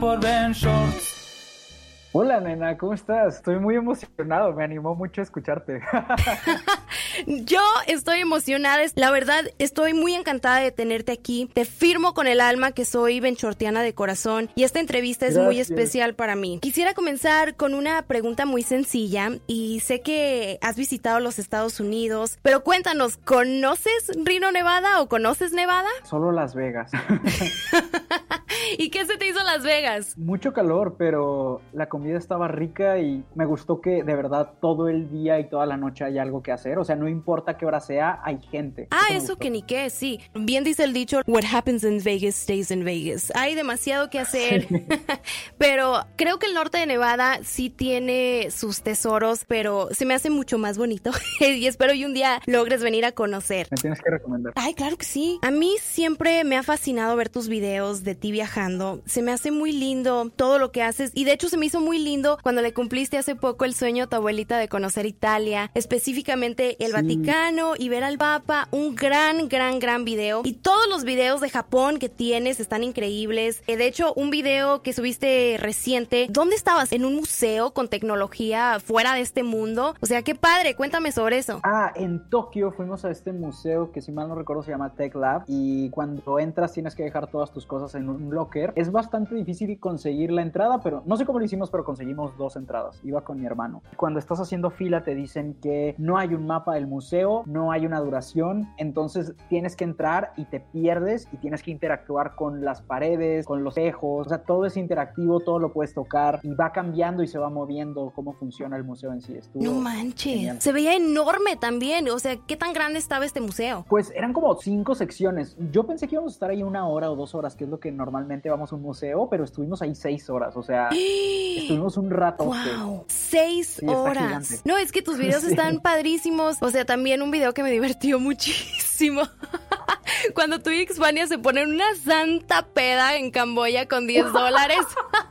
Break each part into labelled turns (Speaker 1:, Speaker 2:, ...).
Speaker 1: Por Ben Shorts.
Speaker 2: Hola, nena, ¿cómo estás? Estoy muy emocionado, me animó mucho a escucharte.
Speaker 3: Yo estoy emocionada, la verdad estoy muy encantada de tenerte aquí. Te firmo con el alma que soy benchortiana de corazón y esta entrevista es muy especial para mí. Quisiera comenzar con una pregunta muy sencilla y sé que has visitado los Estados Unidos, pero cuéntanos, ¿conoces Reno, Nevada o conoces Nevada?
Speaker 2: Solo Las Vegas.
Speaker 3: ¿Y qué se te hizo Las Vegas?
Speaker 2: Mucho calor, pero la comida estaba rica y me gustó que de verdad todo el día y toda la noche hay algo que hacer. O sea, no importa qué hora sea, hay gente.
Speaker 3: Ah, eso que ni qué, sí. Bien dice el dicho, what happens in Vegas stays in Vegas. Hay demasiado que hacer, pero creo que el norte de Nevada sí tiene sus tesoros, pero se me hace mucho más bonito y espero y un día logres venir a conocer.
Speaker 2: Me tienes que recomendar.
Speaker 3: Ay, claro que sí. A mí siempre me ha fascinado ver tus videos de ti viajando. Se me hace muy lindo todo lo que haces y de hecho se me hizo muy lindo cuando le cumpliste hace poco el sueño a tu abuelita de conocer Italia, específicamente el. Vaticano y ver al Papa. Un gran, gran, gran video. Y todos los videos de Japón que tienes están increíbles. Eh, De hecho, un video que subiste reciente, ¿dónde estabas? ¿En un museo con tecnología fuera de este mundo? O sea, qué padre, cuéntame sobre eso.
Speaker 2: Ah, en Tokio fuimos a este museo que si mal no recuerdo se llama Tech Lab y cuando entras tienes que dejar todas tus cosas en un locker. Es bastante difícil conseguir la entrada, pero no sé cómo lo hicimos, pero conseguimos dos entradas. Iba con mi hermano. Cuando estás haciendo fila te dicen que no hay un mapa del museo, no hay una duración, entonces tienes que entrar y te pierdes y tienes que interactuar con las paredes, con los espejos, o sea, todo es interactivo, todo lo puedes tocar y va cambiando y se va moviendo cómo funciona el museo en sí. Estuvo
Speaker 3: No manches.
Speaker 2: genial.
Speaker 3: Se veía enorme también. O sea, ¿qué tan grande estaba este museo?
Speaker 2: Pues eran como cinco secciones. Yo pensé que íbamos a estar ahí una hora o dos horas, que es lo que normalmente vamos a un museo, pero estuvimos ahí seis horas. O sea, estuvimos un rato.
Speaker 3: ¡Wow! Seis
Speaker 2: Sí,
Speaker 3: horas. No, es que tus videos
Speaker 2: Sí.
Speaker 3: están padrísimos. O sea, también un video que me divertió muchísimo. Cuando tú y Xvania se ponen una santa peda en Camboya con 10 dólares.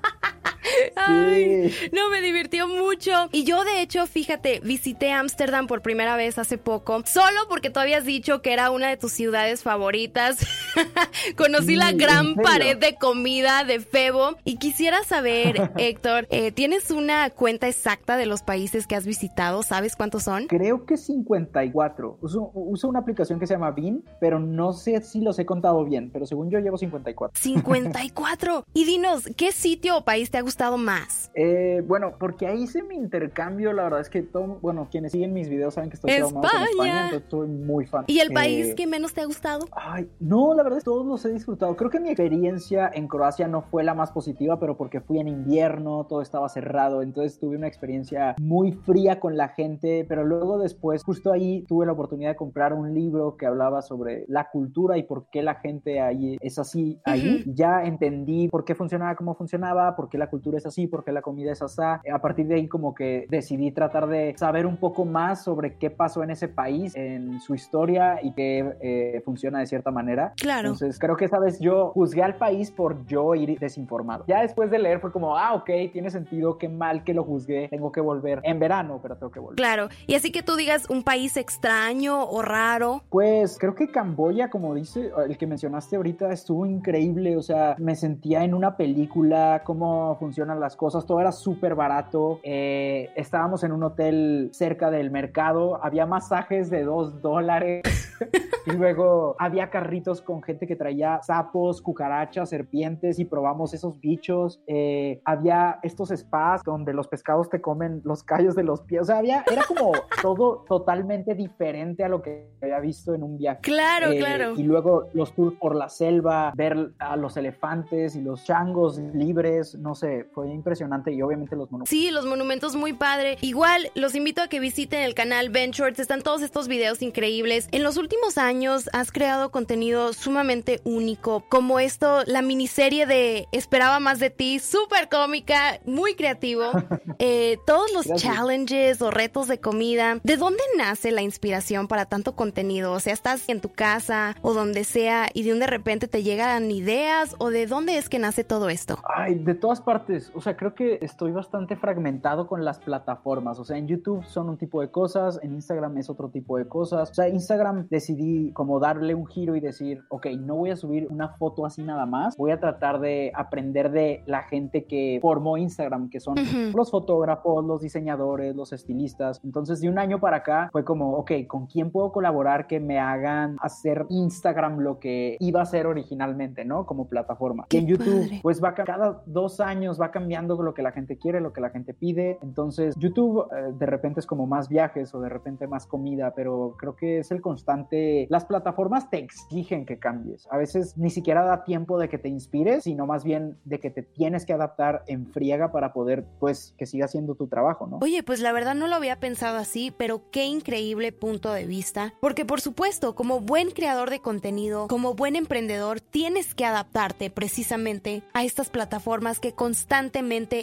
Speaker 3: Ay, no, me divirtió mucho. Y yo, de hecho, fíjate, visité Ámsterdam por primera vez hace poco, solo porque tú habías dicho que era una de tus ciudades favoritas. Conocí
Speaker 2: Sí,
Speaker 3: la
Speaker 2: ¿en
Speaker 3: gran pared de comida de Febo. Y quisiera saber, Héctor, eh, ¿tienes una cuenta exacta de los países que has visitado? ¿Sabes cuántos son?
Speaker 2: Creo que 54. Uso, uso una aplicación que se llama Bean, pero no sé si los he contado bien, pero según yo llevo 54.
Speaker 3: 54. Y dinos, ¿qué sitio o país te ha gustado más?
Speaker 2: Eh, bueno, porque ahí hice mi intercambio, la verdad es que todo, bueno, quienes siguen mis videos saben que estoy traumado con
Speaker 3: España.
Speaker 2: Entonces soy muy fan.
Speaker 3: ¿Y el
Speaker 2: Eh,
Speaker 3: país que menos te ha gustado?
Speaker 2: Ay, no, la verdad es que todos los he disfrutado. Creo que mi experiencia en Croacia no fue la más positiva, pero porque fui en invierno, todo estaba cerrado, entonces tuve una experiencia muy fría con la gente, pero luego después, justo ahí tuve la oportunidad de comprar un libro que hablaba sobre la cultura y por qué la gente ahí es así ahí. Ya entendí por qué funcionaba como funcionaba, por qué la cultura es así, por qué la comida es así. A partir de ahí como que decidí tratar de saber un poco más sobre qué pasó en ese país, en su historia y qué eh, funciona de cierta manera.
Speaker 3: Claro.
Speaker 2: Entonces creo que esa vez yo juzgué al país por yo ir desinformado. Ya después de leer fue como, ah, ok, tiene sentido, qué mal que lo juzgué, tengo que volver en verano, pero tengo que volver.
Speaker 3: Claro. Y así que tú digas un país extraño o raro.
Speaker 2: Pues creo que Camboya, como dice el que mencionaste ahorita, estuvo increíble. O sea, me sentía en una película, cómo funcionan las cosas. Todo era súper barato. Eh, estábamos en un hotel cerca del mercado. Había masajes de dos dólares. y luego había carritos con gente que traía sapos, cucarachas, serpientes y probamos esos bichos. Eh, había estos spas donde los pescados te comen los callos de los pies. O sea, había, era como todo totalmente diferente a lo que había visto en un viaje.
Speaker 3: Claro,
Speaker 2: Eh,
Speaker 3: claro.
Speaker 2: Y luego los tours por la selva, ver a los elefantes y los changos libres, no sé, fue impresionante y obviamente los monumentos.
Speaker 3: Sí, los monumentos muy padre. Igual, los invito a que visiten el canal Ben Shorts. Están todos estos videos increíbles. En los últimos años has creado contenido sumamente único, como esto, la miniserie de Esperaba más de ti, súper cómica, muy creativo. Eh, todos los
Speaker 2: Gracias.
Speaker 3: challenges o retos de comida. ¿De dónde nace la inspiración para tanto contenido? O sea, estás en tu casa o donde sea y de un de repente te llegan ideas o de dónde es que nace todo esto.
Speaker 2: Ay, de todas partes. O sea, creo que estoy bastante fragmentado con las plataformas. O sea, en YouTube son un tipo de cosas, en Instagram es otro tipo de cosas. O sea, Instagram decidí como darle un giro y decir, ok, no voy a subir una foto así nada más. Voy a tratar de aprender de la gente que formó Instagram, que son los fotógrafos, los diseñadores, los estilistas. Entonces, de un año para acá fue como, ok, ¿con quién puedo colaborar que me hagan hacer Instagram lo que iba a ser originalmente, ¿no? Como plataforma. Y en YouTube,
Speaker 3: padre.
Speaker 2: pues va ca- cada dos años va cambiando lo que la gente quiere, lo que la gente pide. Entonces, YouTube eh, de repente es como más viajes o de repente más comida, pero creo que es el constante. Las plataformas te exigen que cambies. A veces ni siquiera da tiempo de que te inspires, sino más bien de que te tienes que adaptar en friega para poder, pues, que siga siendo tu trabajo, ¿no?
Speaker 3: Oye, pues la verdad no lo había pensado así, pero qué increíble punto de vista. Porque por supuesto, como buen creador de contenido, como buen emprendedor, tienes que adaptarte precisamente a estas plataformas que constantemente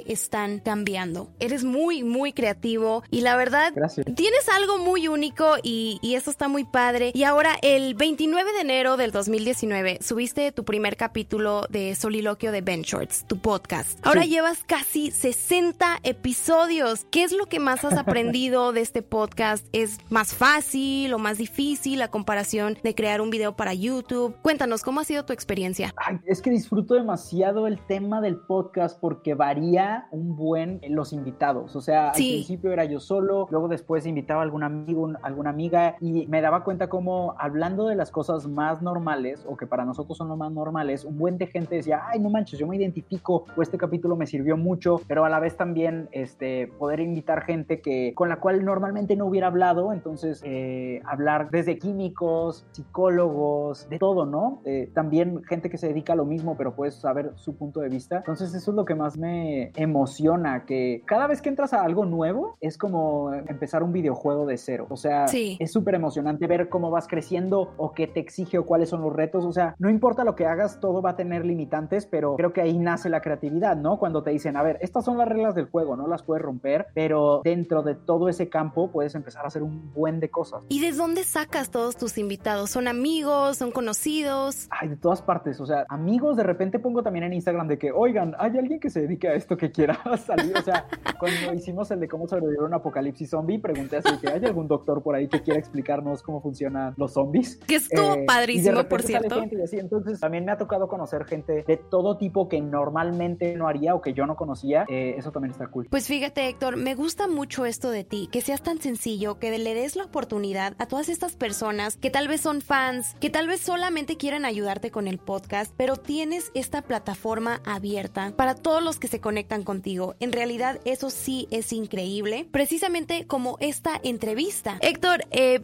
Speaker 3: están cambiando. Eres muy, muy creativo y la verdad...
Speaker 2: Gracias.
Speaker 3: Tienes algo muy único y, y eso está muy padre. Y ahora, el 29 de enero del 2019, subiste tu primer capítulo de Soliloquio de Ben Shorts, tu podcast. Ahora
Speaker 2: Sí.
Speaker 3: llevas casi 60 episodios. ¿Qué es lo que más has aprendido de este podcast? ¿Es más fácil o más difícil la comparación de crear un video para YouTube? Cuéntanos, ¿cómo ha sido tu experiencia?
Speaker 2: Ay, es que disfruto demasiado el tema del podcast porque varía un buen en los invitados. O sea,
Speaker 3: Sí.
Speaker 2: al principio era yo solo, luego después invitaba a algún amigo, un- alguna amiga y me daba cuenta como hablando de las cosas más normales o que para nosotros son lo más normales, un buen de gente decía, ay, no manches, yo me identifico o este capítulo me sirvió mucho, pero a la vez también este, poder invitar gente que con la cual normalmente no hubiera hablado, entonces eh, hablar desde químicos, psicólogos, de todo, ¿no? Eh, también gente que se dedica a lo mismo, pero puedes saber su punto de vista. Entonces eso es lo que más me emociona, que cada vez que entras a algo nuevo es como empezar un videojuego de cero. O sea,
Speaker 3: Sí.
Speaker 2: es súper emocionante ver cómo vas creciendo o qué te exige o cuáles son los retos. O sea, no importa lo que hagas, todo va a tener limitantes, pero creo que ahí nace la creatividad, ¿no? Cuando te dicen, a ver, estas son las reglas del juego, no las puedes romper, pero dentro de todo ese campo puedes empezar a hacer un buen de cosas.
Speaker 3: ¿Y de dónde sacas todos tus invitados? ¿Son amigos? ¿Son conocidos?
Speaker 2: Ay, de todas partes, o sea, amigos, de repente pongo también en Instagram de que, oigan, hay alguien que se dedique a esto que quiera salir, o sea, cuando hicimos el de cómo sobrevivir a un apocalipsis zombie, pregunté así que hay algún doctor por ahí que quiera explicarnos cómo funcionan los zombies.
Speaker 3: Que estuvo
Speaker 2: Eh,
Speaker 3: padrísimo, por cierto.
Speaker 2: gente y así. Entonces, también me ha tocado conocer gente de todo tipo que normalmente no haría o que yo no conocía. Eh, eso también está cool.
Speaker 3: Pues fíjate, Héctor, me gusta mucho esto de ti, que seas tan sencillo, que le des la oportunidad a todas estas personas que tal vez son fans, que tal vez solamente quieren ayudarte con el podcast, pero tienes esta plataforma abierta para todos los que se conectan contigo. En realidad, eso sí es increíble, precisamente como esta entrevista. Héctor, eh,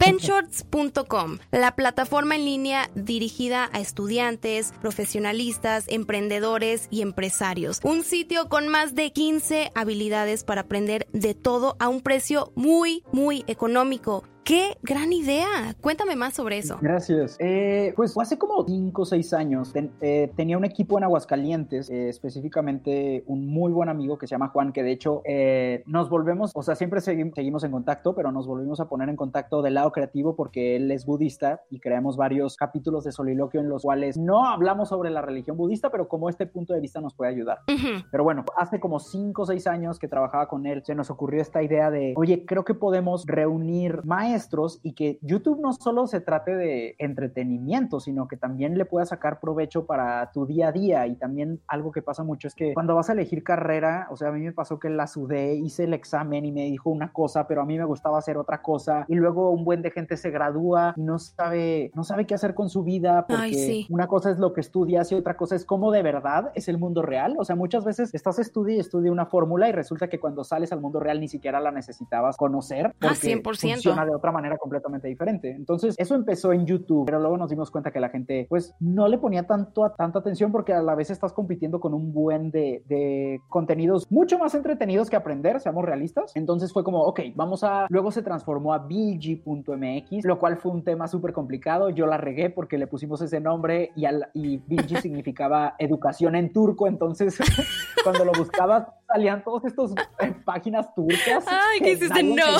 Speaker 3: la plataforma en línea dirigida a estudiantes, profesionalistas, emprendedores y empresarios. Un sitio con más de 15 habilidades para aprender de todo a un precio muy, muy económico. ¡Qué gran idea! Cuéntame más sobre eso.
Speaker 2: Gracias. Eh, pues hace como 5 o 6 años ten- eh, tenía un equipo en Aguascalientes, eh, específicamente un muy buen amigo que se llama Juan, que de hecho eh, nos volvemos, o sea, siempre segui- seguimos en contacto, pero nos volvimos a poner en contacto del lado creativo porque él es budista y creamos varios capítulos de soliloquio en los cuales no hablamos sobre la religión budista, pero como este punto de vista nos puede ayudar.
Speaker 3: Ujú.
Speaker 2: Pero bueno, hace como 5 o 6 años que trabajaba con él, se nos ocurrió esta idea de, oye, creo que podemos reunir maestros maestros y que YouTube no solo se trate de entretenimiento, sino que también le pueda sacar provecho para tu día a día. Y también algo que pasa mucho es que cuando vas a elegir carrera, o sea, a mí me pasó que la sudé, hice el examen y me dijo una cosa, pero a mí me gustaba hacer otra cosa. Y luego un buen de gente se gradúa y no sabe, no sabe qué hacer con su vida porque una cosa es lo que estudias y otra cosa es cómo de verdad es el mundo real. O sea, muchas veces estás estudia y estudia una fórmula y resulta que cuando sales al mundo real ni siquiera la necesitabas conocer
Speaker 3: ah, porque ah, 100%.
Speaker 2: funciona de otra manera completamente diferente. Entonces, eso empezó en YouTube, pero luego nos dimos cuenta que la gente pues no le ponía tanto tanta atención porque a la vez estás compitiendo con un buen de, de contenidos mucho más entretenidos que aprender, seamos realistas. Entonces fue como, ok, vamos a... Luego se transformó a BG.mx, lo cual fue un tema súper complicado. Yo la regué porque le pusimos ese nombre y, al, BG significaba educación en turco, entonces cuando lo buscabas salían todos estos eh, páginas turcas.
Speaker 3: Ay, que hiciste no.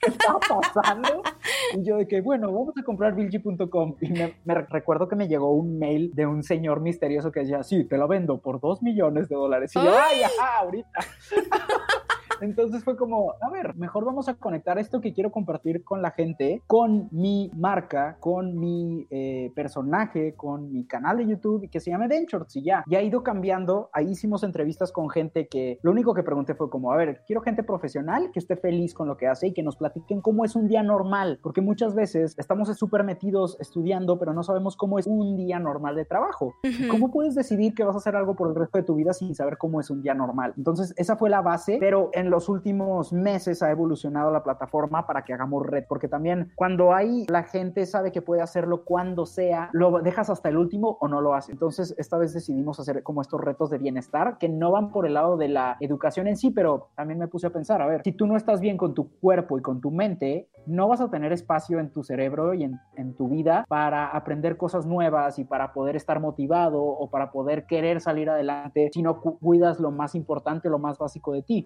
Speaker 2: ¿Qué estaba pasando? Y yo de que, bueno, vamos a comprar Bilgi.com. Y me, me, recuerdo que me llegó un mail de un señor misterioso que decía, sí, te lo vendo por dos millones de dólares. Y yo, ay, ajá, ahorita. Entonces fue como, a ver, mejor vamos a conectar esto que quiero compartir con la gente, con mi marca, con mi eh, personaje, con mi canal de YouTube que se llama Ventures y ya. Ya ha ido cambiando. Ahí hicimos entrevistas con gente que lo único que pregunté fue como, a ver, quiero gente profesional que esté feliz con lo que hace y que nos platiquen cómo es un día normal, porque muchas veces estamos súper metidos estudiando, pero no sabemos cómo es un día normal de trabajo. ¿Cómo puedes decidir que vas a hacer algo por el resto de tu vida sin saber cómo es un día normal? Entonces, esa fue la base, pero en los últimos meses ha evolucionado la plataforma para que hagamos red, porque también cuando hay la gente sabe que puede hacerlo cuando sea, lo dejas hasta el último o no lo hace. Entonces, esta vez decidimos hacer como estos retos de bienestar que no van por el lado de la educación en sí, pero también me puse a pensar, a ver, si tú no estás bien con tu cuerpo y con tu mente, no vas a tener espacio en tu cerebro y en, en tu vida para aprender cosas nuevas y para poder estar motivado o para poder querer salir adelante si no cuidas lo más importante, lo más básico de ti.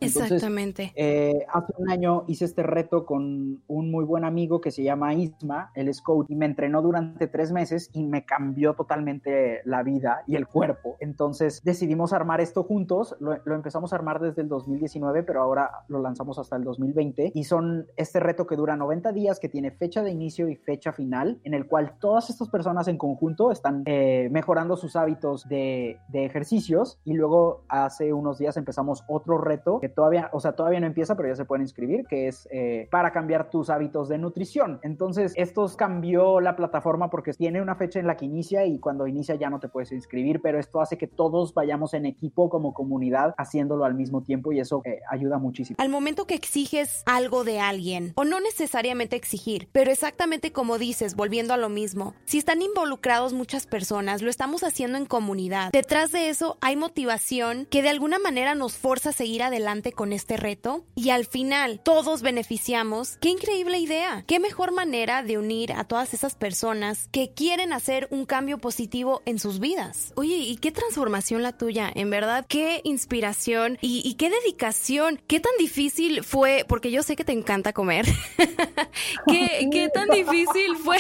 Speaker 2: Eh, hace un año hice este reto con un muy buen amigo que se llama Isma, el es y me entrenó durante tres meses y me cambió totalmente la vida y el cuerpo. Entonces decidimos armar esto juntos, lo, empezamos a armar desde el 2019, pero ahora lo lanzamos hasta el 2020 y son este reto que dura 90 días, que tiene fecha de inicio y fecha final, en el cual todas estas personas en conjunto están eh, mejorando sus hábitos de, de ejercicios. Y luego hace unos días empezamos otro reto que todavía, o sea, todavía no empieza, pero ya se pueden inscribir, que es eh, para cambiar tus hábitos de nutrición. Entonces, estos cambió la plataforma porque tiene una fecha en la que inicia y cuando inicia ya no te puedes inscribir, pero esto hace que todos vayamos en equipo como comunidad haciéndolo al mismo tiempo y eso eh, ayuda muchísimo.
Speaker 3: Al momento que exiges algo de alguien, o no necesariamente exigir, pero exactamente como dices, volviendo a lo mismo, si están involucrados muchas personas, lo estamos haciendo en comunidad. Detrás de eso hay motivación que de alguna manera nos forza a seguir adelante con este reto y al final todos beneficiamos. ¡Qué increíble idea! ¿Qué mejor manera de unir a todas esas personas que quieren hacer un cambio positivo en sus vidas? Oye, ¿y qué transformación la tuya? En verdad, qué inspiración y, qué dedicación. ¿Qué tan difícil fue? Porque yo sé que te encanta comer. ¿Qué, ¿Qué tan difícil fue?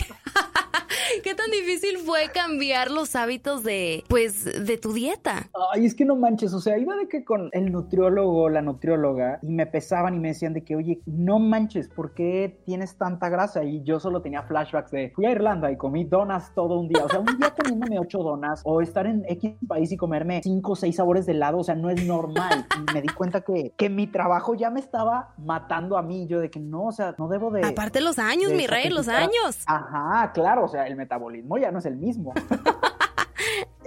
Speaker 3: ¿Qué tan difícil fue cambiar los hábitos de, pues, de tu dieta?
Speaker 2: Ay, es que no manches, o sea, iba de que con el nutriólogo, la nutrióloga, y me pesaban y me decían de que, oye, no manches, ¿por qué tienes tanta grasa? Y yo solo tenía flashbacks de, fui a Irlanda y comí donas todo un día, o sea, un día comiéndome ocho donas, o estar en X país y comerme cinco o seis sabores de helado, o sea, no es normal. Y me di cuenta que, que mi trabajo ya me estaba matando a mí, yo de que no, o sea, no debo de...
Speaker 3: Aparte los años, mi rey, los años.
Speaker 2: Ajá, claro, o sea, el metabolismo ya no es el mismo.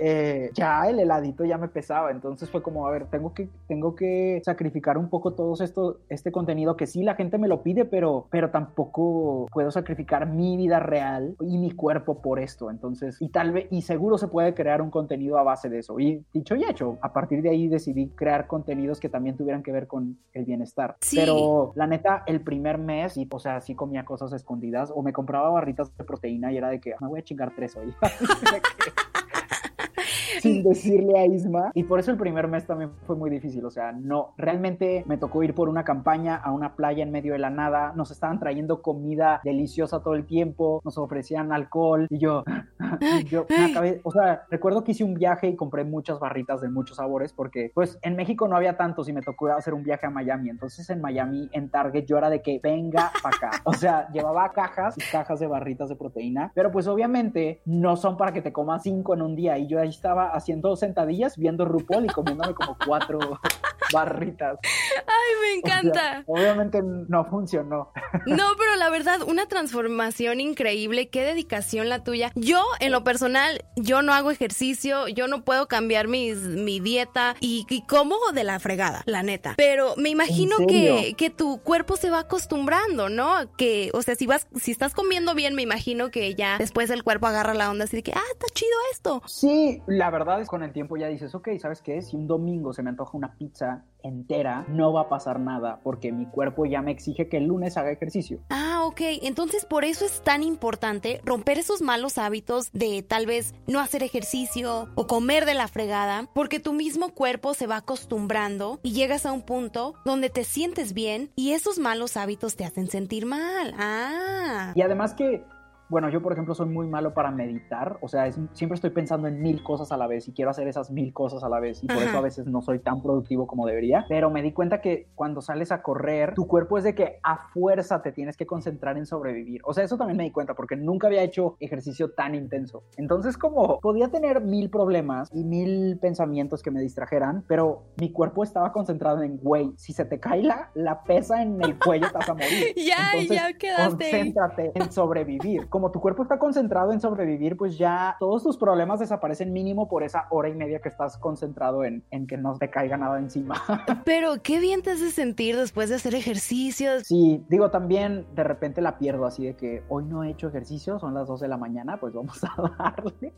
Speaker 2: Eh, ya el heladito ya me pesaba, entonces fue como, a ver, tengo que, tengo que sacrificar un poco todo esto, este contenido que sí la gente me lo pide, pero, pero tampoco puedo sacrificar mi vida real y mi cuerpo por esto, entonces, y tal vez, y seguro se puede crear un contenido a base de eso, y dicho y hecho, a partir de ahí decidí crear contenidos que también tuvieran que ver con el bienestar, pero la neta, el primer mes, y, o sea, sí comía cosas escondidas, o me compraba barritas de proteína y era de que ah, me voy a chingar tres hoy. sin decirle a Isma. Y por eso el primer mes también fue muy difícil. O sea, no, realmente me tocó ir por una campaña a una playa en medio de la nada. Nos estaban trayendo comida deliciosa todo el tiempo, nos ofrecían alcohol y yo, y yo me acabé, o sea, recuerdo que hice un viaje y compré muchas barritas de muchos sabores porque pues en México no había tantos y me tocó hacer un viaje a Miami. Entonces en Miami, en Target, yo era de que venga para acá. O sea, llevaba cajas y cajas de barritas de proteína, pero pues obviamente no son para que te comas cinco en un día y yo ahí estaba haciendo sentadillas viendo RuPaul y comiéndome como cuatro barritas.
Speaker 3: Ay, me encanta.
Speaker 2: obviamente no funcionó.
Speaker 3: No, pero la verdad, una transformación increíble, qué dedicación la tuya. Yo, en lo personal, yo no hago ejercicio, yo no puedo cambiar mis, mi dieta y, y como de la fregada, la neta. Pero me imagino que, que tu cuerpo se va acostumbrando, ¿no? Que, o sea, si vas, si estás comiendo bien, me imagino que ya después el cuerpo agarra la onda así de que, ah, está chido esto.
Speaker 2: Sí, la verdad es con el tiempo ya dices, ok, ¿sabes qué? Si un domingo se me antoja una pizza entera, no va a pasar nada porque mi cuerpo ya me exige que el lunes haga ejercicio.
Speaker 3: Ah, ok. Entonces por eso es tan importante romper esos malos hábitos de tal vez no hacer ejercicio o comer de la fregada, porque tu mismo cuerpo se va acostumbrando y llegas a un punto donde te sientes bien y esos malos hábitos te hacen sentir mal. Ah.
Speaker 2: Y además que bueno, yo por ejemplo soy muy malo para meditar, o sea, siempre estoy pensando en mil cosas a la vez y quiero hacer esas mil cosas a la vez y por eso a veces no soy tan productivo como debería, pero me di cuenta que cuando sales a correr, tu cuerpo es de que a fuerza te tienes que concentrar en sobrevivir, o sea, eso también me di cuenta porque nunca había hecho ejercicio tan intenso, entonces como podía tener mil problemas y mil pensamientos que me distrajeran, pero mi cuerpo estaba concentrado en, güey, si se te cae la, la pesa en el cuello te vas a morir.
Speaker 3: ya, ya quedaste.
Speaker 2: Concéntrate en sobrevivir como tu cuerpo está concentrado en sobrevivir, pues ya todos tus problemas desaparecen mínimo por esa hora y media que estás concentrado en, en que no te caiga nada encima.
Speaker 3: Pero qué bien te hace sentir después de hacer ejercicios.
Speaker 2: Sí, digo, también de repente la pierdo así de que hoy no he hecho ejercicio, son las 2 de la mañana, pues vamos a darle.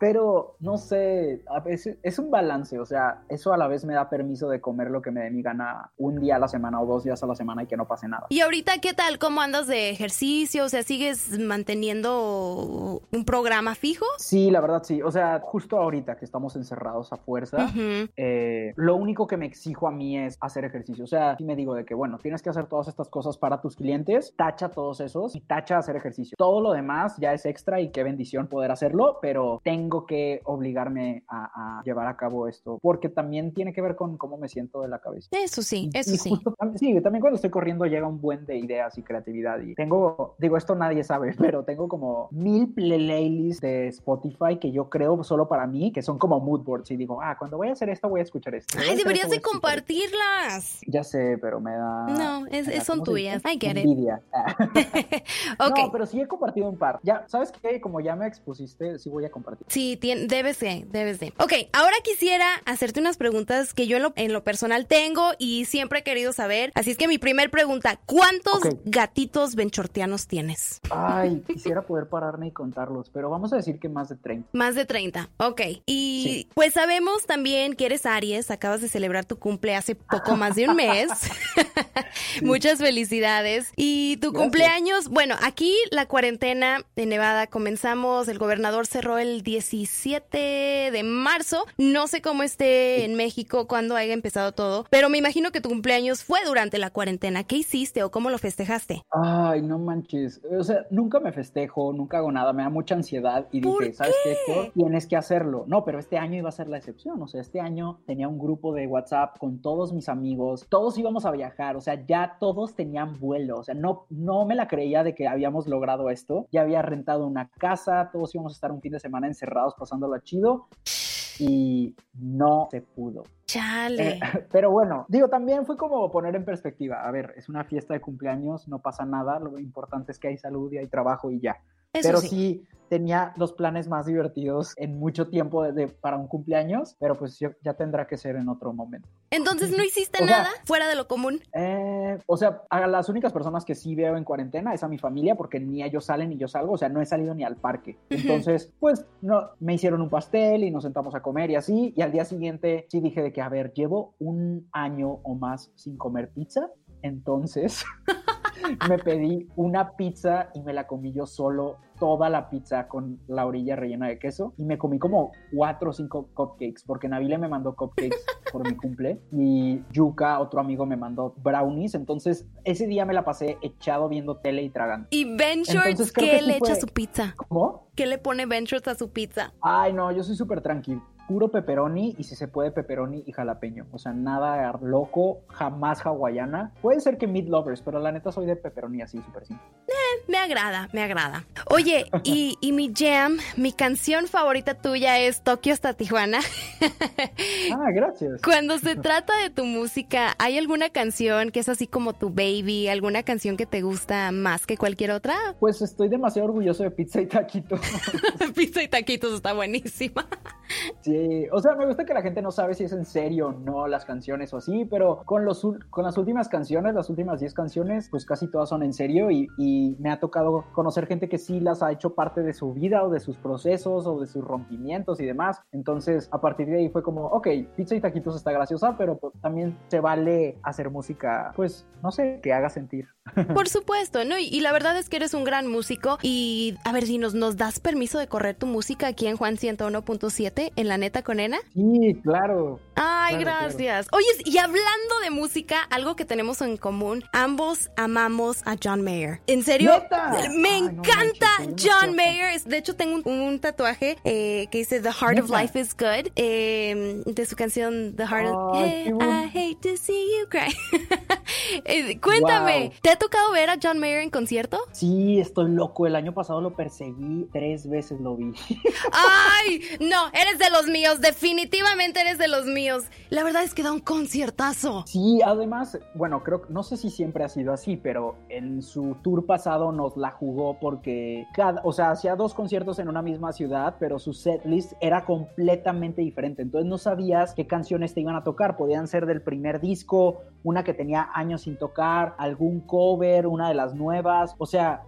Speaker 2: Pero no sé, a veces es un balance, o sea, eso a la vez me da permiso de comer lo que me dé mi gana un día a la semana o dos días a la semana y que no pase nada.
Speaker 3: ¿Y ahorita qué tal? ¿Cómo andas de ejercicio? O sea, ¿sigues manteniendo un programa fijo?
Speaker 2: Sí, la verdad sí. O sea, justo ahorita que estamos encerrados a fuerza, eh, lo único que me exijo a mí es hacer ejercicio. O sea, si me digo de que, bueno, tienes que hacer todas estas cosas para tus clientes, tacha todos esos y tacha hacer ejercicio. Todo lo demás ya es extra y qué bendición poder hacerlo, pero tengo que obligarme a, llevar a cabo esto porque también tiene que ver con cómo me siento de la cabeza.
Speaker 3: Eso sí, eso sí.
Speaker 2: sí, también cuando estoy corriendo llega un buen de ideas y creatividad y tengo, digo, esto nadie sabe, pero tengo como mil playlists de Spotify que yo creo solo para mí, que son como mood boards. Y digo, ah, cuando voy a hacer esto, voy a escuchar esto.
Speaker 3: Ay, deberías de compartirlas.
Speaker 2: Ya sé, pero me da.
Speaker 3: No, es, son tuyas. I get
Speaker 2: Envidia. No, pero sí he compartido un par. Ya, ¿sabes qué? Como ya me expusiste, sí voy a compartir.
Speaker 3: Sí, debes de, debes de. Ok, ahora quisiera hacerte unas preguntas que yo en lo, personal tengo y siempre he querido saber. Así es que mi primer pregunta, ¿cuántos gatitos benchortianos tienes?
Speaker 2: Ay, quisiera poder pararme y contarlos, pero vamos a decir que más de 30.
Speaker 3: Más de 30, ok. Y pues sabemos también que eres Aries, acabas de celebrar tu cumple hace poco más de un mes. Muchas felicidades. Y tu cumpleaños, bueno, aquí la cuarentena de Nevada comenzamos, el gobernador cerró el 17 de marzo. No sé cómo esté en México cuando haya empezado todo, pero me imagino que tu cumpleaños fue durante la cuarentena. ¿Qué hiciste o cómo lo festejaste?
Speaker 2: Ay, no manches. O sea, nunca me festejo, nunca hago nada, me da mucha ansiedad y dije, ¿sabes qué? Tienes que hacerlo. No, pero este año iba a ser la excepción. O sea, este año tenía un grupo de WhatsApp con todos mis amigos, todos íbamos a viajar, o sea, ya todos tenían vuelo. O sea, no, no me la creía de que habíamos logrado esto. Ya había rentado una casa, todos íbamos a estar un fin de semana encerrados pasándolo chido y no se pudo.
Speaker 3: Chale.
Speaker 2: Eh, pero bueno, digo, también fue como poner en perspectiva, a ver, es una fiesta de cumpleaños, no pasa nada, lo importante es que hay salud y hay trabajo y ya. Pero sí tenía los planes más divertidos en mucho tiempo de, para un cumpleaños, pero pues ya tendrá que ser en otro momento.
Speaker 3: Entonces, ¿no hiciste nada fuera de lo común?
Speaker 2: Eh, o sea, a las únicas personas que sí veo en cuarentena es a mi familia, porque ni ellos salen ni yo salgo, o sea, no he salido ni al parque. Entonces, pues, no, me hicieron un pastel y nos sentamos a comer y así, y al día siguiente sí dije de que, a ver, llevo un año o más sin comer pizza, entonces... me pedí una pizza y me la comí yo solo toda la pizza con la orilla rellena de queso y me comí como cuatro o cinco cupcakes porque Nabile me mandó cupcakes por mi cumple y Yuka, otro amigo, me mandó brownies. Entonces ese día me la pasé echado viendo tele y tragando.
Speaker 3: ¿Y Ben Shorts qué
Speaker 2: que
Speaker 3: le echa a su pizza?
Speaker 2: ¿Cómo?
Speaker 3: ¿Qué le pone Ben Shorts a su pizza?
Speaker 2: Ay, no, yo soy súper tranquilo. Puro pepperoni y si se puede pepperoni y jalapeño. O sea, nada loco, jamás hawaiana. Puede ser que meat lovers, pero la neta soy de pepperoni así, súper simple.
Speaker 3: Me agrada, me agrada. Oye, y, y mi jam, mi canción favorita tuya es Tokio hasta Tijuana.
Speaker 2: Ah, gracias.
Speaker 3: Cuando se trata de tu música, ¿hay alguna canción que es así como tu baby? ¿Alguna canción que te gusta más que cualquier otra?
Speaker 2: Pues estoy demasiado orgulloso de pizza y taquito.
Speaker 3: Pizza y taquitos está buenísima.
Speaker 2: Sí, o sea, me gusta que la gente no sabe si es en serio o no las canciones o así, pero con, los, con las últimas canciones, las últimas 10 canciones, pues casi todas son en serio y, y me ha tocado conocer gente que sí las ha hecho parte de su vida o de sus procesos o de sus rompimientos y demás. Entonces, a partir de ahí fue como, ok, pizza y taquitos está graciosa, pero pues, también se vale hacer música, pues, no sé, que haga sentir.
Speaker 3: Por supuesto, ¿no? Y, y la verdad es que eres un gran músico. Y a ver, si nos, nos das permiso de correr tu música aquí en Juan 101.7 en la neta con Ena.
Speaker 2: Sí, claro.
Speaker 3: Ay,
Speaker 2: Claro,
Speaker 3: gracias. Oye, y hablando de música, algo que tenemos en común, ambos amamos a John Mayer. ¿En serio?
Speaker 2: ¿Neta?
Speaker 3: Me
Speaker 2: Ay, no
Speaker 3: encanta
Speaker 2: manches, qué
Speaker 3: John. Mayer. De hecho, tengo un, un tatuaje eh, que dice The Heart of
Speaker 2: ¿Neta?
Speaker 3: Life is Good, eh, de su canción The Heart of...
Speaker 2: Ay,
Speaker 3: Hey,
Speaker 2: qué
Speaker 3: I hate to see you cry. Eh, cuéntame,
Speaker 2: Wow.
Speaker 3: ¿te ha tocado ver a John Mayer en concierto?
Speaker 2: Sí, estoy loco. El año pasado lo perseguí, tres veces lo vi.
Speaker 3: Ay, no, eres de los míos, definitivamente eres de los míos. La verdad es que da un conciertazo.
Speaker 2: Sí, además, bueno, creo que no sé si siempre ha sido así, pero en su tour pasado nos la jugó porque cada, o sea, hacía dos conciertos en una misma ciudad, pero su setlist era completamente diferente. Entonces no sabías qué canciones te iban a tocar. Podían ser del primer disco, una que tenía años sin tocar, algún cover, una de las nuevas. O sea,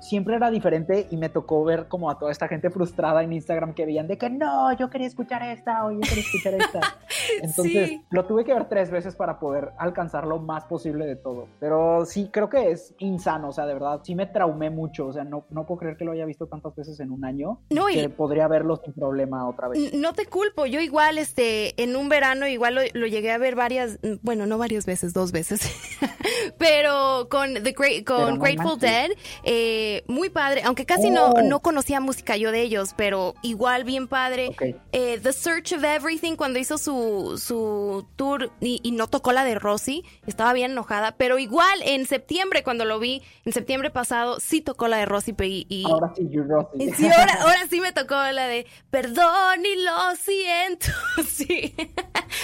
Speaker 2: siempre era diferente y me tocó ver como a toda esta gente frustrada en Instagram que veían de que no, yo quería escuchar esta o yo quería escuchar esta. Entonces
Speaker 3: Sí.
Speaker 2: lo tuve que ver tres veces para poder alcanzar lo más posible de todo. Pero sí, creo que es insano, o sea, de verdad, sí me traumé mucho, o sea, no, no puedo creer que lo haya visto tantas veces en un año.
Speaker 3: No, y-
Speaker 2: que podría verlo sin problema otra vez.
Speaker 3: No te culpo, yo igual, este, en un verano igual lo, lo llegué a ver varias, bueno, no varias veces, dos veces, pero con The Great, con
Speaker 2: no
Speaker 3: Grateful. Dead, eh, muy padre, aunque casi
Speaker 2: Oh.
Speaker 3: no, no conocía música yo de ellos, pero igual bien padre. Eh, The Search of Everything, cuando hizo su, su tour y, y no tocó la de Rosy, estaba bien enojada, pero igual en septiembre, cuando lo vi, en septiembre pasado, sí tocó la de Rosy y, y-
Speaker 2: Ahora sí, you Rosy.
Speaker 3: y Sí, ahora, ahora sí me tocó la de perdón y lo siento. Sí.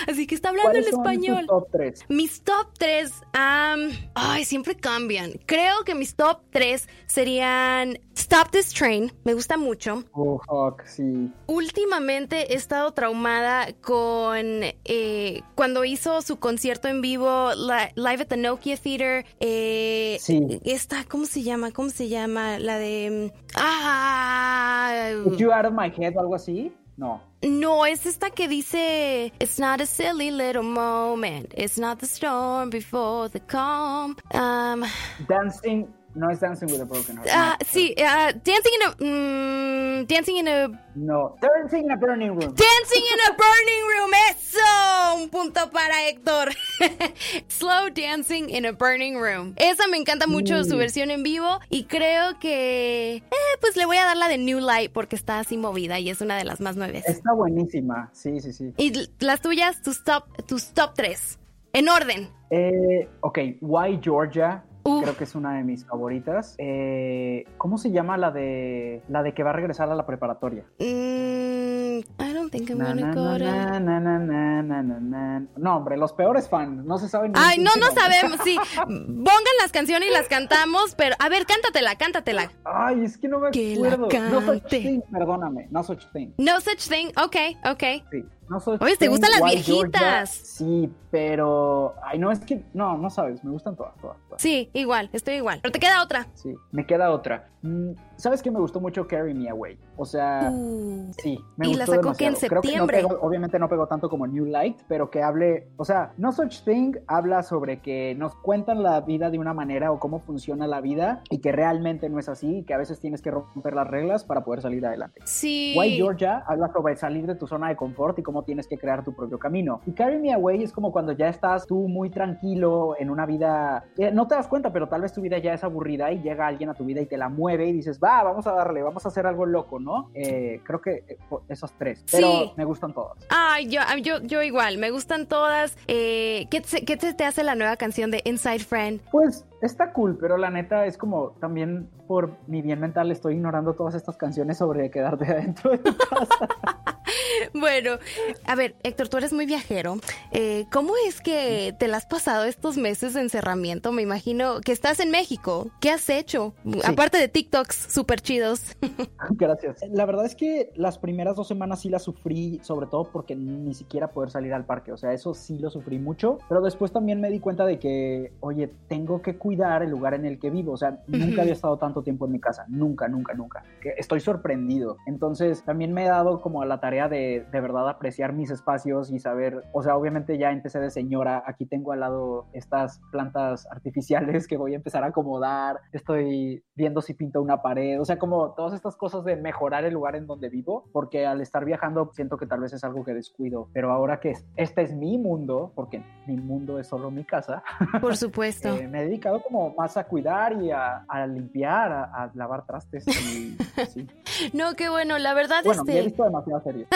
Speaker 3: Así que está hablando en
Speaker 2: ¿Cuáles son
Speaker 3: español.
Speaker 2: tus top 3?
Speaker 3: Mis top 3, ay, siempre cambian. Creo que mis top 3 serían Stop This Train, me gusta mucho.
Speaker 2: Oh, fuck, sí.
Speaker 3: Últimamente he estado traumada con eh, cuando hizo su concierto en vivo live at the Nokia Theater. Eh,
Speaker 2: Sí.
Speaker 3: Esta, ¿cómo se llama? ¿Cómo se llama? La de... Ah,
Speaker 2: Put You Out of My Head o algo así? No.
Speaker 3: no, es esta que dice It's not a silly little moment. It's not the storm before the calm. Um,
Speaker 2: Dancing, no es Dancing with a Broken Heart.
Speaker 3: ah,
Speaker 2: no.
Speaker 3: sí, ah, Dancing in a... mm, dancing in a...
Speaker 2: No, Dancing in a Burning Room.
Speaker 3: Dancing in a Burning Room. Eso. Un punto para Héctor. Slow Dancing in a Burning Room. Esa me encanta mucho su versión en vivo y creo que... eh, pues le voy a dar la de New Light porque está así movida y es una de las más nuevas.
Speaker 2: Está buenísima, sí, sí, sí.
Speaker 3: Y las tuyas, tus top, tus top tres. En orden.
Speaker 2: Eh, ok, Why Georgia.
Speaker 3: Uf.
Speaker 2: Creo que es una de mis favoritas. Eh, ¿Cómo se llama la de la de que va a regresar a la preparatoria?
Speaker 3: Mm, I don't think I'm
Speaker 2: Na,
Speaker 3: gonna
Speaker 2: na,
Speaker 3: go
Speaker 2: na, na. No, hombre, los peores fans. No se saben.
Speaker 3: Ay, no, no
Speaker 2: nombre.
Speaker 3: sabemos, sí. Pongan las canciones y las cantamos, pero a ver, cántatela, cántatela.
Speaker 2: Ay, es que no me
Speaker 3: Que
Speaker 2: acuerdo. No such thing, perdóname. No such thing.
Speaker 3: No such thing. Ok, ok.
Speaker 2: Sí. No such
Speaker 3: Oye, ¿te gustan las viejitas?
Speaker 2: Georgia, sí, pero. Ay, no, es que. No, no sabes. Me gustan todas, todas.
Speaker 3: Sí, igual, estoy igual. Pero te queda otra.
Speaker 2: Sí, me queda otra. Mm, ¿Sabes qué? Me gustó mucho Carry Me Away. O sea,
Speaker 3: Uh,
Speaker 2: sí, me
Speaker 3: y la
Speaker 2: gustó
Speaker 3: sacó que en
Speaker 2: creo que no
Speaker 3: septiembre.
Speaker 2: pegó- obviamente no pegó tanto como New Light, pero que hable, o sea, No Such Thing habla sobre que nos cuentan la vida de una manera o cómo funciona la vida y que realmente no es así y que a veces tienes que romper las reglas para poder salir adelante.
Speaker 3: Sí.
Speaker 2: White Georgia habla sobre salir de tu zona de confort y cómo tienes que crear tu propio camino. Y Carry Me Away es como cuando ya estás tú muy tranquilo en una vida, eh, no te das cuenta, pero tal vez tu vida ya es aburrida y llega alguien a tu vida y te la mueve y dices, va, vamos a darle, vamos a hacer algo loco, ¿no? Eh, creo que eh, esos tres, pero
Speaker 3: Sí.
Speaker 2: me gustan todas.
Speaker 3: Ay, yo, yo, yo igual, me gustan todas. Eh, ¿qué, te- qué te hace la nueva canción de Inside Friend?
Speaker 2: Pues está cool, pero la neta es como también por mi bien mental estoy ignorando todas estas canciones sobre quedarte adentro de tu casa.
Speaker 3: Bueno, a ver, Héctor, tú eres muy viajero. Eh, ¿Cómo es que te la has pasado estos meses de encerramiento? Me imagino que estás en México. ¿Qué has hecho? Aparte de TikToks súper chidos.
Speaker 2: Gracias. La verdad es que las primeras dos semanas sí las sufrí, sobre todo porque ni siquiera poder salir al parque. O sea, eso sí lo sufrí mucho. Pero después también me di cuenta de que, oye, tengo que cuidar el lugar en el que vivo. O sea, nunca había estado tanto tiempo en mi casa. Nunca, nunca, nunca. Estoy sorprendido. Entonces, también me he dado como a la tarea de de verdad apreciar mis espacios y saber, o sea, obviamente ya empecé de señora. Aquí tengo al lado estas plantas artificiales que voy a empezar a acomodar. Estoy viendo si pinto una pared. O sea, como todas estas cosas de mejorar el lugar en donde vivo, porque al estar viajando siento que tal vez es algo que descuido. Pero ahora que es- este es mi mundo, porque mi mundo es solo mi casa,
Speaker 3: Por supuesto.
Speaker 2: eh, me he dedicado como más a cuidar y a, a limpiar, a, a lavar trastes. Y, sí.
Speaker 3: No, qué bueno, la verdad
Speaker 2: Bueno,
Speaker 3: este...
Speaker 2: he visto demasiadas series.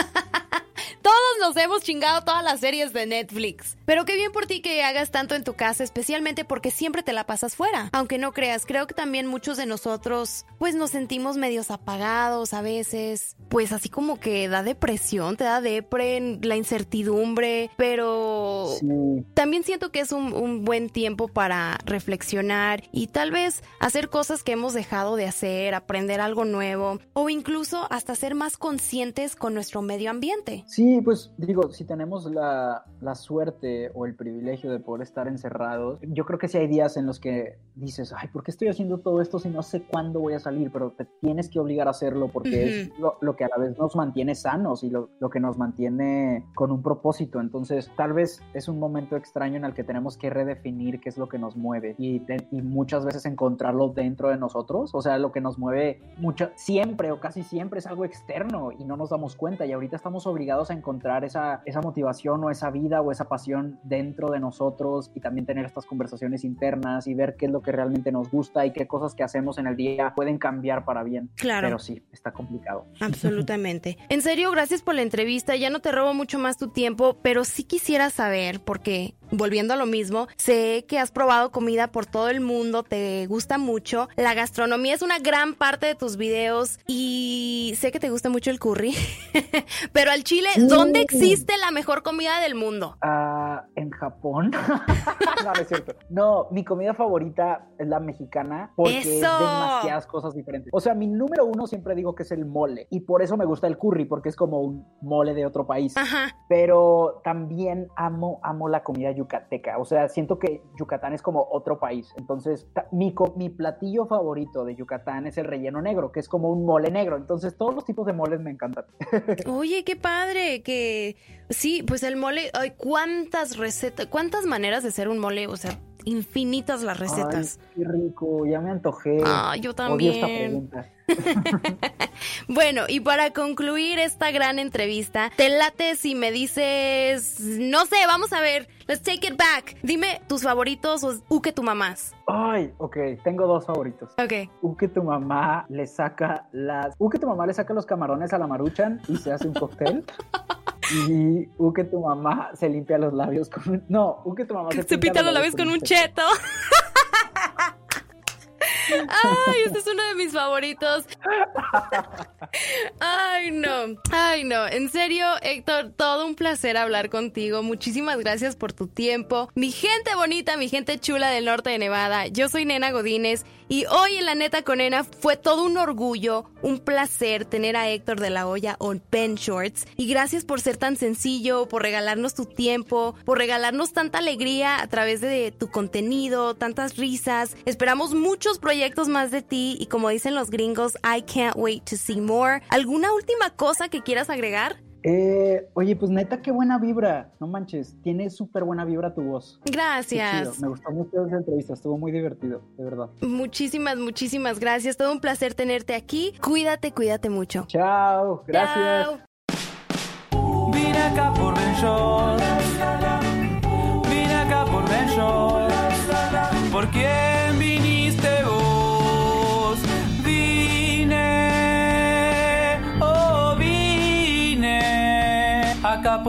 Speaker 3: Nos hemos chingado todas las series de Netflix. Pero qué bien por ti que hagas tanto en tu casa, especialmente porque siempre te la pasas fuera. Aunque no creas, creo que también muchos de nosotros pues nos sentimos medios apagados a veces. Pues así como que da depresión, te da depre, la incertidumbre, pero
Speaker 2: Sí.
Speaker 3: también siento que es un, un buen tiempo para reflexionar y tal vez hacer cosas que hemos dejado de hacer, aprender algo nuevo o incluso hasta ser más conscientes con nuestro medio ambiente.
Speaker 2: Sí, pues digo, si tenemos la, la suerte o el privilegio de poder estar encerrados, yo creo que sí hay días en los que dices, ay, ¿por qué estoy haciendo todo esto si no sé cuándo voy a salir? Pero te tienes que obligar a hacerlo porque es lo, lo que a la vez nos mantiene sanos y lo, lo que nos mantiene con un propósito. Entonces, tal vez es un momento extraño en el que tenemos que redefinir qué es lo que nos mueve y, te- y muchas veces encontrarlo dentro de nosotros. O sea, lo que nos mueve mucho, siempre o casi siempre es algo externo y no nos damos cuenta. Y ahorita estamos obligados a encontrar esa, esa motivación o esa vida o esa pasión dentro de nosotros y también tener estas conversaciones internas y ver qué es lo que realmente nos gusta y qué cosas que hacemos en el día pueden cambiar para bien.
Speaker 3: Claro.
Speaker 2: Pero sí, está complicado.
Speaker 3: Absolutamente. En serio, gracias por la entrevista. Ya no te robo mucho más tu tiempo, pero sí quisiera saber, porque volviendo a lo mismo, sé que has probado comida por todo el mundo, te gusta mucho. La gastronomía es una gran parte de tus videos y sé que te gusta mucho el curry. pero al chile, ¿dónde. Existe la mejor comida del mundo?
Speaker 2: Ah, en Japón. no, no es cierto. No, mi comida favorita es la mexicana porque es
Speaker 3: ¡Eso!
Speaker 2: demasiadas cosas diferentes. O sea, mi número uno siempre digo que es el mole y por eso me gusta el curry porque es como un mole de otro país.
Speaker 3: Ajá.
Speaker 2: Pero también amo, amo la comida yucateca. O sea, siento que Yucatán es como otro país. Entonces, mi, mi platillo favorito de Yucatán es el relleno negro, que es como un mole negro. Entonces, todos los tipos de moles me encantan.
Speaker 3: Oye, qué padre, que sí, pues el mole, ay, cuántas recetas, cuántas maneras de hacer un mole, o sea, infinitas las recetas.
Speaker 2: Ay, qué rico, ya me antojé.
Speaker 3: Ah, yo
Speaker 2: Odio esta
Speaker 3: también.
Speaker 2: pregunta.
Speaker 3: Bueno, y para concluir esta gran entrevista, te late si me dices, no sé, vamos a ver, let's take it back. Dime tus favoritos o u que tu mamás.
Speaker 2: Ay, ok, tengo dos favoritos.
Speaker 3: Ok.
Speaker 2: U que tu mamá le saca las. U que tu mamá le saca los camarones a la maruchan y se hace un cóctel. Y U que tu mamá se limpia los labios con un. No, U que tu mamá se,
Speaker 3: Se pinta los labios con un cheto. Ay, este es uno de mis favoritos. Ay, no. Ay, no. En serio, Héctor, todo un placer hablar contigo. Muchísimas gracias por tu tiempo. Mi gente bonita, mi gente chula del norte de Nevada. Yo soy Nena Godínez y hoy en La Neta con Nena fue todo un orgullo, un placer tener a Héctor de la Hoya on Ben Shorts. Y gracias por ser tan sencillo, por regalarnos tu tiempo, por regalarnos tanta alegría a través de tu contenido, tantas risas. Esperamos muchos proyectos más de ti y como dicen los gringos, I can't wait to see more. ¿Alguna última cosa que quieras agregar?
Speaker 2: Eh, oye, pues neta, qué buena vibra. No manches, tiene súper buena vibra tu voz.
Speaker 3: Gracias.
Speaker 2: Me gustó mucho esa entrevista, estuvo muy divertido, de verdad.
Speaker 3: Muchísimas, muchísimas gracias. Todo un placer tenerte aquí. Cuídate, cuídate mucho.
Speaker 2: Chao, gracias.
Speaker 3: Chao.
Speaker 1: Vine acá por Ben Shorts.